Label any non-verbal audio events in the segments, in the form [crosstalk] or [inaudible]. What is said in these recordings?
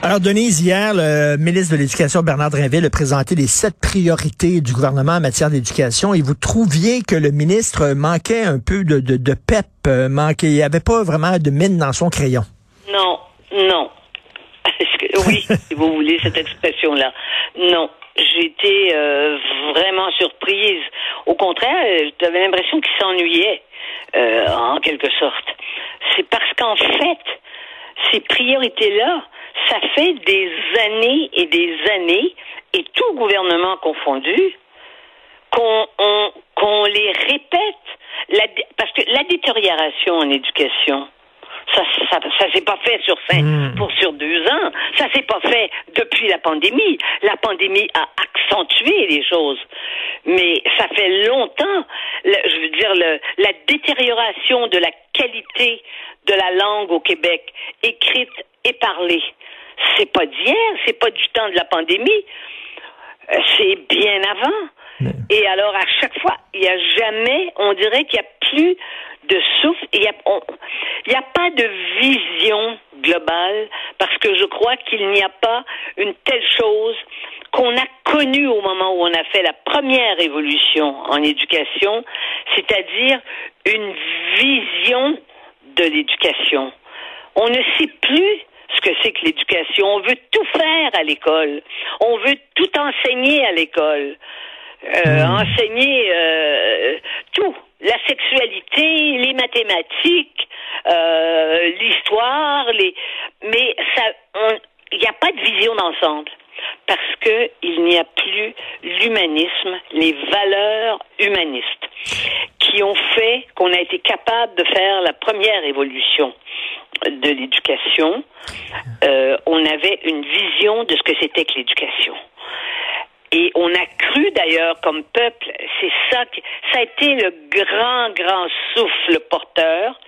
Alors, Denise, hier, le ministre de l'Éducation, Bernard Drinville, a présenté les sept priorités du gouvernement en matière d'éducation et vous trouviez que le ministre manquait un peu de, de, de pep, euh, manquait, il n'y avait pas vraiment de mine dans son crayon. Non, non. [laughs] oui, si vous voulez cette expression-là. Non. J'étais euh, vraiment surprise. Au contraire, j'avais l'impression qu'il s'ennuyait, euh, en quelque sorte. C'est parce qu'en fait, ces priorités-là, ça fait des années et des années, et tout gouvernement confondu, qu'on qu'on les répète. La, parce que la détérioration en éducation, ça, ça, ça s'est pas fait sur cinq, Hmm. pour sur deux ans. Ça s'est pas fait depuis la pandémie. La pandémie a accentué les choses, mais ça fait longtemps. le- je veux dire le, la détérioration de la qualité de la langue au Québec, écrite et parlée. C'est pas d'hier, c'est pas du temps de la pandémie. Euh, C'est bien avant. Et alors, à chaque fois, il n'y a jamais, on dirait qu'il n'y a plus de souffle, il n'y a, a pas de vision globale, parce que je crois qu'il n'y a pas une telle chose qu'on a connue au moment où on a fait la première évolution en éducation, c'est-à-dire une vision de l'éducation. On ne sait plus ce que c'est que l'éducation. On veut tout faire à l'école. On veut tout enseigner à l'école. Euh, Enseigner euh, tout. La sexualité, les mathématiques, euh, l'histoire, les. Mais ça, il n'y a pas de vision d'ensemble parce que il n'y a plus l'humanisme, les valeurs humanistes qui ont fait qu'on a été capable de faire la première évolution de l'éducation. Euh, on avait une vision de ce que c'était que l'éducation. Et on a cru d'ailleurs comme peuple, c'est ça qui, ça a été le grand, grand souffle porteur,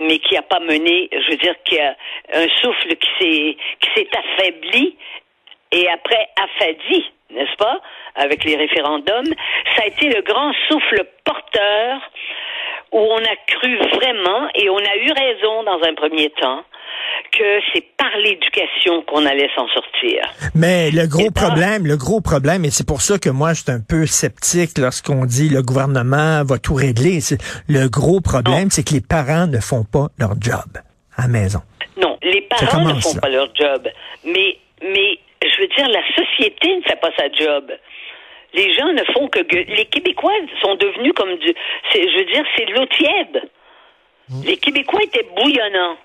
mais qui n'a pas mené, je veux dire, qu'il y a un souffle qui s'est, qui s'est affaibli et après affadi, n'est-ce pas, avec les référendums. Ça a été le grand souffle porteur où on a cru vraiment, et on a eu raison dans un premier temps, que c'est par l'éducation qu'on allait s'en sortir. Mais le gros problème, le gros problème, et c'est pour ça que moi, je suis un peu sceptique lorsqu'on dit le gouvernement va tout régler. Le gros problème, c'est que les parents ne font pas leur job à la maison. Non, les parents ne font là. pas leur job. Mais, mais, je veux dire, la société ne fait pas sa job. Les gens ne font que les Québécois sont devenus comme du, je veux dire, c'est de l'eau tiède. Les Québécois étaient bouillonnants.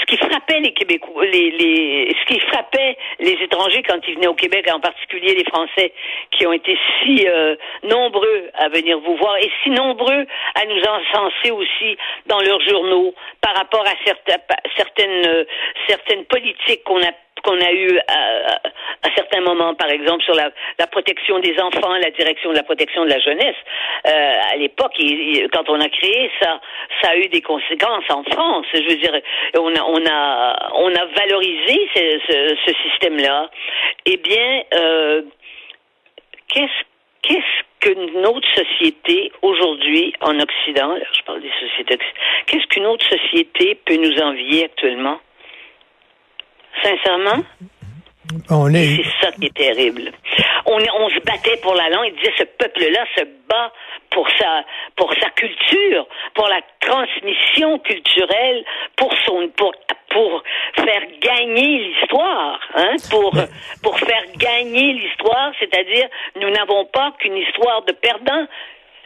Ce qui frappait les Québécois, les, les, ce qui frappait les étrangers quand ils venaient au Québec, en particulier les Français, qui ont été si euh, nombreux à venir vous voir et si nombreux à nous encenser aussi dans leurs journaux par rapport à certaines, certaines, euh, certaines politiques qu'on a qu'on a eu à, à- certains moments, par exemple, sur la, protection des enfants, la direction de la protection de la jeunesse. Euh, à l'époque, quand on a créé ça, ça a eu des conséquences en France. Je veux dire, on a, on a, on a valorisé ce, système-là. Eh bien, euh, qu'est-ce qu'est-ce que notre société aujourd'hui en Occident, là, je parle des sociétés, qu'est-ce qu'une autre société peut nous envier actuellement? Sincèrement? Est, c'est ça qui est terrible. On, se battait pour la langue. Il disait ce peuple-là se bat pour sa pour sa culture, pour la transmission culturelle, pour son pour pour faire gagner l'histoire, hein, pour pour faire gagner l'histoire, c'est-à-dire nous n'avons pas qu'une histoire de perdants.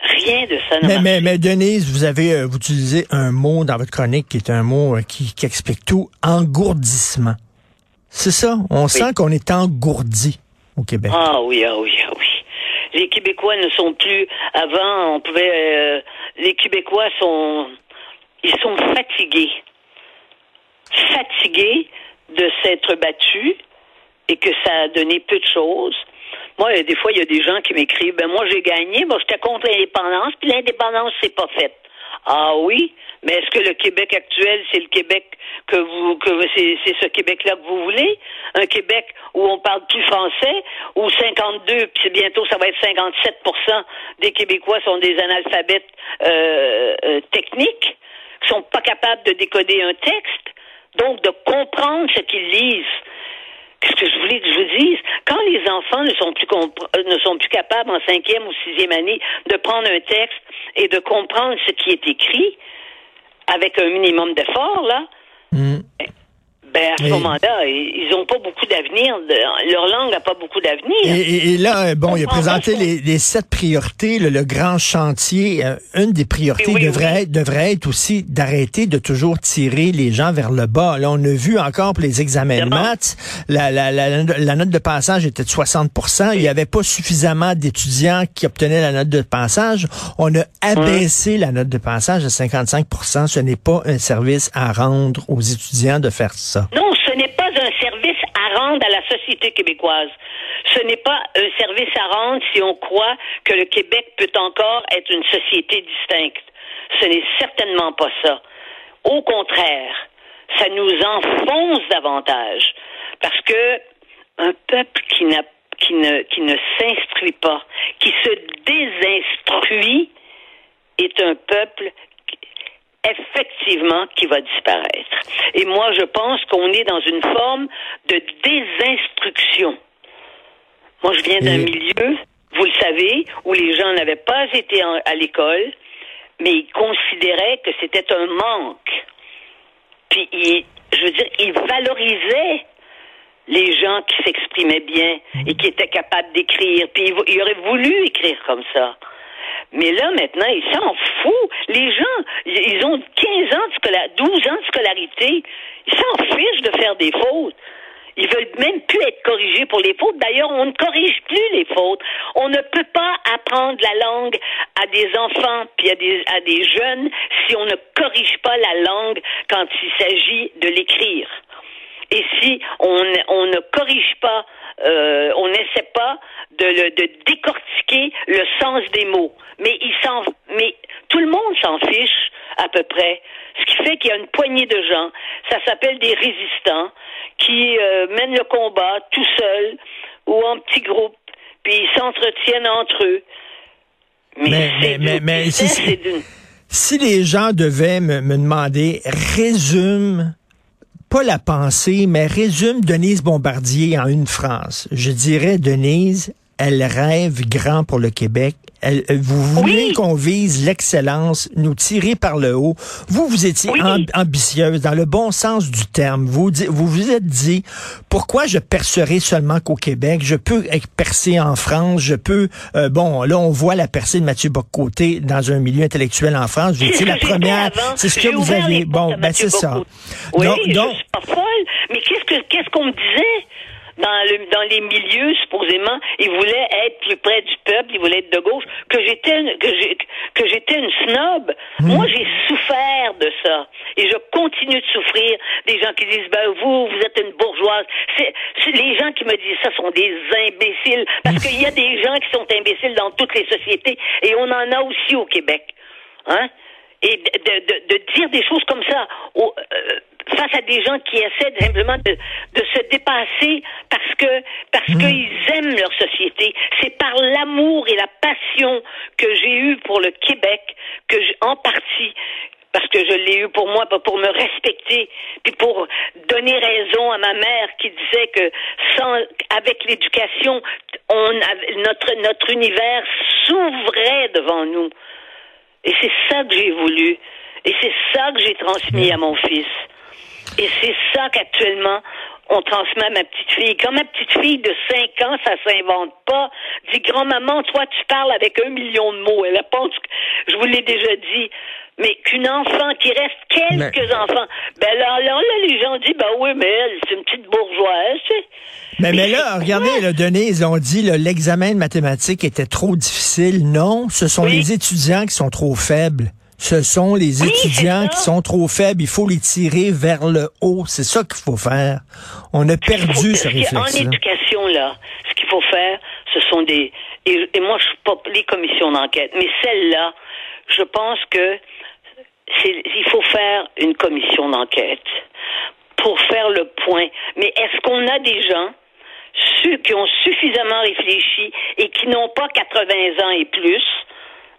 Rien de ça. mais, mais, mais Denise, vous avez euh, vous utilisez un mot dans votre chronique qui est un mot euh, qui, qui explique tout, engourdissement. C'est ça. On sent qu'on est engourdi au Québec. Ah oui, ah oui, ah oui. Les Québécois ne sont plus. Avant, on pouvait. euh, les Québécois sont. Ils sont fatigués. Fatigués de s'être battus et que ça a donné peu de choses. Moi, a des fois, il y a des gens qui m'écrivent Ben, moi, j'ai gagné, moi, j'étais contre l'indépendance, puis l'indépendance, c'est pas faite. Ah oui, mais est-ce que le Québec actuel, c'est le Québec que vous, que c'est, ce Québec-là que vous voulez? Un Québec où on parle plus français, où 52, puis bientôt ça va être 57% des Québécois sont des analphabètes euh, euh, techniques, qui sont pas capables de décoder un texte, donc de comprendre ce qu'ils lisent. Qu'est-ce que je voulais que je vous dise? Quand les enfants ne sont plus euh, ne sont plus capables en cinquième ou sixième année de prendre un texte et de comprendre ce qui est écrit avec un minimum d'effort, là, mm. Ben, à ce moment-là, ils n'ont pas beaucoup d'avenir. Leur langue n'a pas beaucoup d'avenir. Et, là, bon, il a présenté les, sept priorités, le, grand chantier. Euh, une des priorités devrait, Être, devrait être aussi d'arrêter de toujours tirer les gens vers le bas. Là, on a vu encore pour les examens de maths, la, la, la, note de passage était de 60% Il n'y avait pas suffisamment d'étudiants qui obtenaient la note de passage. On a abaissé la note de passage à 55% Ce n'est pas un service à rendre aux étudiants de faire ça. Non, ce n'est pas un service à rendre à la société québécoise. Ce n'est pas un service à rendre si on croit que le Québec peut encore être une société distincte. Ce n'est certainement pas ça. Au contraire, ça nous enfonce davantage parce que un peuple qui ne qui ne s'instruit pas, qui se désinstruit est un peuple effectivement qui va disparaître. Et moi, je pense qu'on est dans une forme de désinstruction. Moi, je viens d'un milieu, vous le savez, où les gens n'avaient pas été à l'école, mais ils considéraient que c'était un manque. Puis, ils, je veux dire, ils valorisaient les gens qui s'exprimaient bien et qui étaient capables d'écrire. Puis, ils auraient voulu écrire comme ça. Mais là, maintenant, ils s'en foutent. Les gens, ils ont 15 ans de scolarité, 12 ans de scolarité. Ils s'en fichent de faire des fautes. Ils veulent même plus être corrigés pour les fautes. D'ailleurs, on ne corrige plus les fautes. On ne peut pas apprendre la langue à des enfants puis à des, à des jeunes si on ne corrige pas la langue quand il s'agit de l'écrire. Et si on, on ne corrige pas, euh, on n'essaie pas de, décortiquer le sens des mots. Mais il s'en, mais tout le monde s'en fiche à peu près. Ce qui fait qu'il y a une poignée de gens, ça s'appelle des résistants, qui euh, mènent le combat tout seuls ou en petits groupes, puis ils s'entretiennent entre eux. Mais, mais, mais, si, si, les gens devaient me, me demander, résume pas la pensée, mais résume Denise Bombardier en une phrase. Je dirais, Denise, elle rêve grand pour le Québec. Elle, euh, vous voulez qu'on vise l'excellence, nous tirer par le haut. Vous, vous étiez ambitieuse dans le bon sens du terme. Vous vous, vous êtes dit, pourquoi je percerai seulement qu'au Québec? Je peux percer en France, je peux... Euh, bon, là, on voit la percée de Mathieu Boccoté dans un milieu intellectuel en France. Vous étiez la [laughs] première. C'est ce que vous aviez. Bon, ben c'est ça. Oui, donc, je suis pas folle. Mais qu'est-ce que qu'est-ce qu'on me disait? Dans, le, dans les milieux, supposément, il voulait être plus près du peuple, il voulait être de gauche, que j'étais que j'ai, que j'étais une snob. Hmm. Moi, j'ai souffert de ça. Et je continue de souffrir des gens qui disent, ben, vous, vous êtes une bourgeoise. C'est, les gens qui me disent ça sont des imbéciles. Parce qu'il y a des gens qui sont imbéciles dans toutes les sociétés. Et on en a aussi au Québec. Hein? Et de, de, de dire des choses comme ça au, euh, face à des gens qui essaient simplement de, de se dépasser parce que parce hmm. qu'ils aiment leur société. C'est par l'amour et la passion que j'ai eu pour le Québec que en partie parce que je l'ai eu pour moi, pour me respecter, puis pour donner raison à ma mère qui disait que sans, avec l'éducation, on, notre, notre univers s'ouvrait devant nous. Et c'est ça que j'ai voulu. Et c'est ça que j'ai transmis à mon fils. Et c'est ça qu'actuellement, on transmet à ma petite fille. Quand ma petite fille de 5 ans, ça s'invente pas, dit grand-maman, toi, tu parles avec un million de mots. Elle pense que je vous l'ai déjà dit. Mais qu'une enfant, qui reste quelques enfants, ben là, là, les gens disent, ben oui, mais elle, c'est une petite bourgeoise, tu sais. Mais, mais, là, regardez, là, Denise, on dit l'examen de mathématiques était trop difficile. Non, ce sont les étudiants qui sont trop faibles. Ce sont les étudiants qui sont trop faibles. Il faut les tirer vers le haut. C'est ça qu'il faut faire. On a perdu ce réflexe. En éducation, là, ce qu'il faut faire, ce sont des... Et, moi, je suis pas les commissions d'enquête, mais celle-là, je pense que il faut faire une commission d'enquête pour faire le point. Mais est-ce qu'on a des gens ceux qui ont suffisamment réfléchi et qui n'ont pas 80 ans et plus,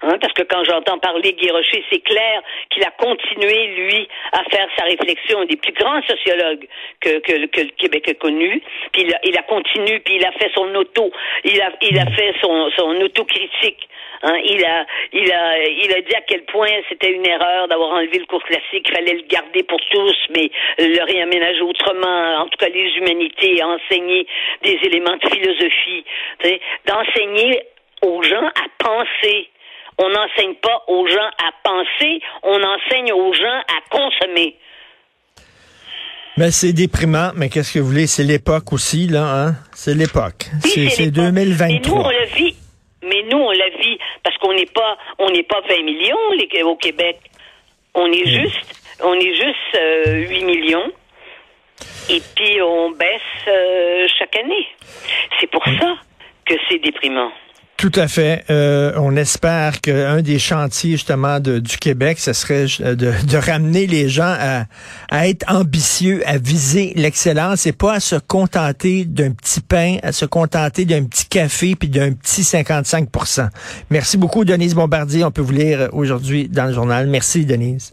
Hein, parce que quand j'entends parler Guy Rocher, c'est clair qu'il a continué, lui, à faire sa réflexion, des plus grands sociologues que, que, que le Québec a connu. Puis il a, il a, continué, puis il a fait son auto, il a, il a fait son, son autocritique. Hein, il a, il a, il a dit à quel point c'était une erreur d'avoir enlevé le cours classique, il fallait le garder pour tous, mais le réaménager autrement, en tout cas les humanités, enseigner des éléments de philosophie, d'enseigner aux gens à penser on n'enseigne pas aux gens à penser, on enseigne aux gens à consommer. Mais c'est déprimant, mais qu'est-ce que vous voulez? C'est l'époque aussi, là, hein? C'est l'époque. c'est 2023. Mais nous, on le vit. Mais nous, on la vit parce qu'on n'est pas, on n'est pas 20 millions au Québec. On est juste, on est juste 8 euh, millions. Et puis, on baisse euh, chaque année. C'est pour ça que c'est déprimant. Tout à fait. Euh, on espère qu'un des chantiers justement de, du Québec, ce serait de, de ramener les gens à, à, être ambitieux, à viser l'excellence et pas à se contenter d'un petit pain, à se contenter d'un petit café puis d'un petit 55% Merci beaucoup, Denise Bombardier. On peut vous lire aujourd'hui dans le journal. Merci, Denise.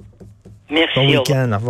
Merci. Bon week-end. Au revoir.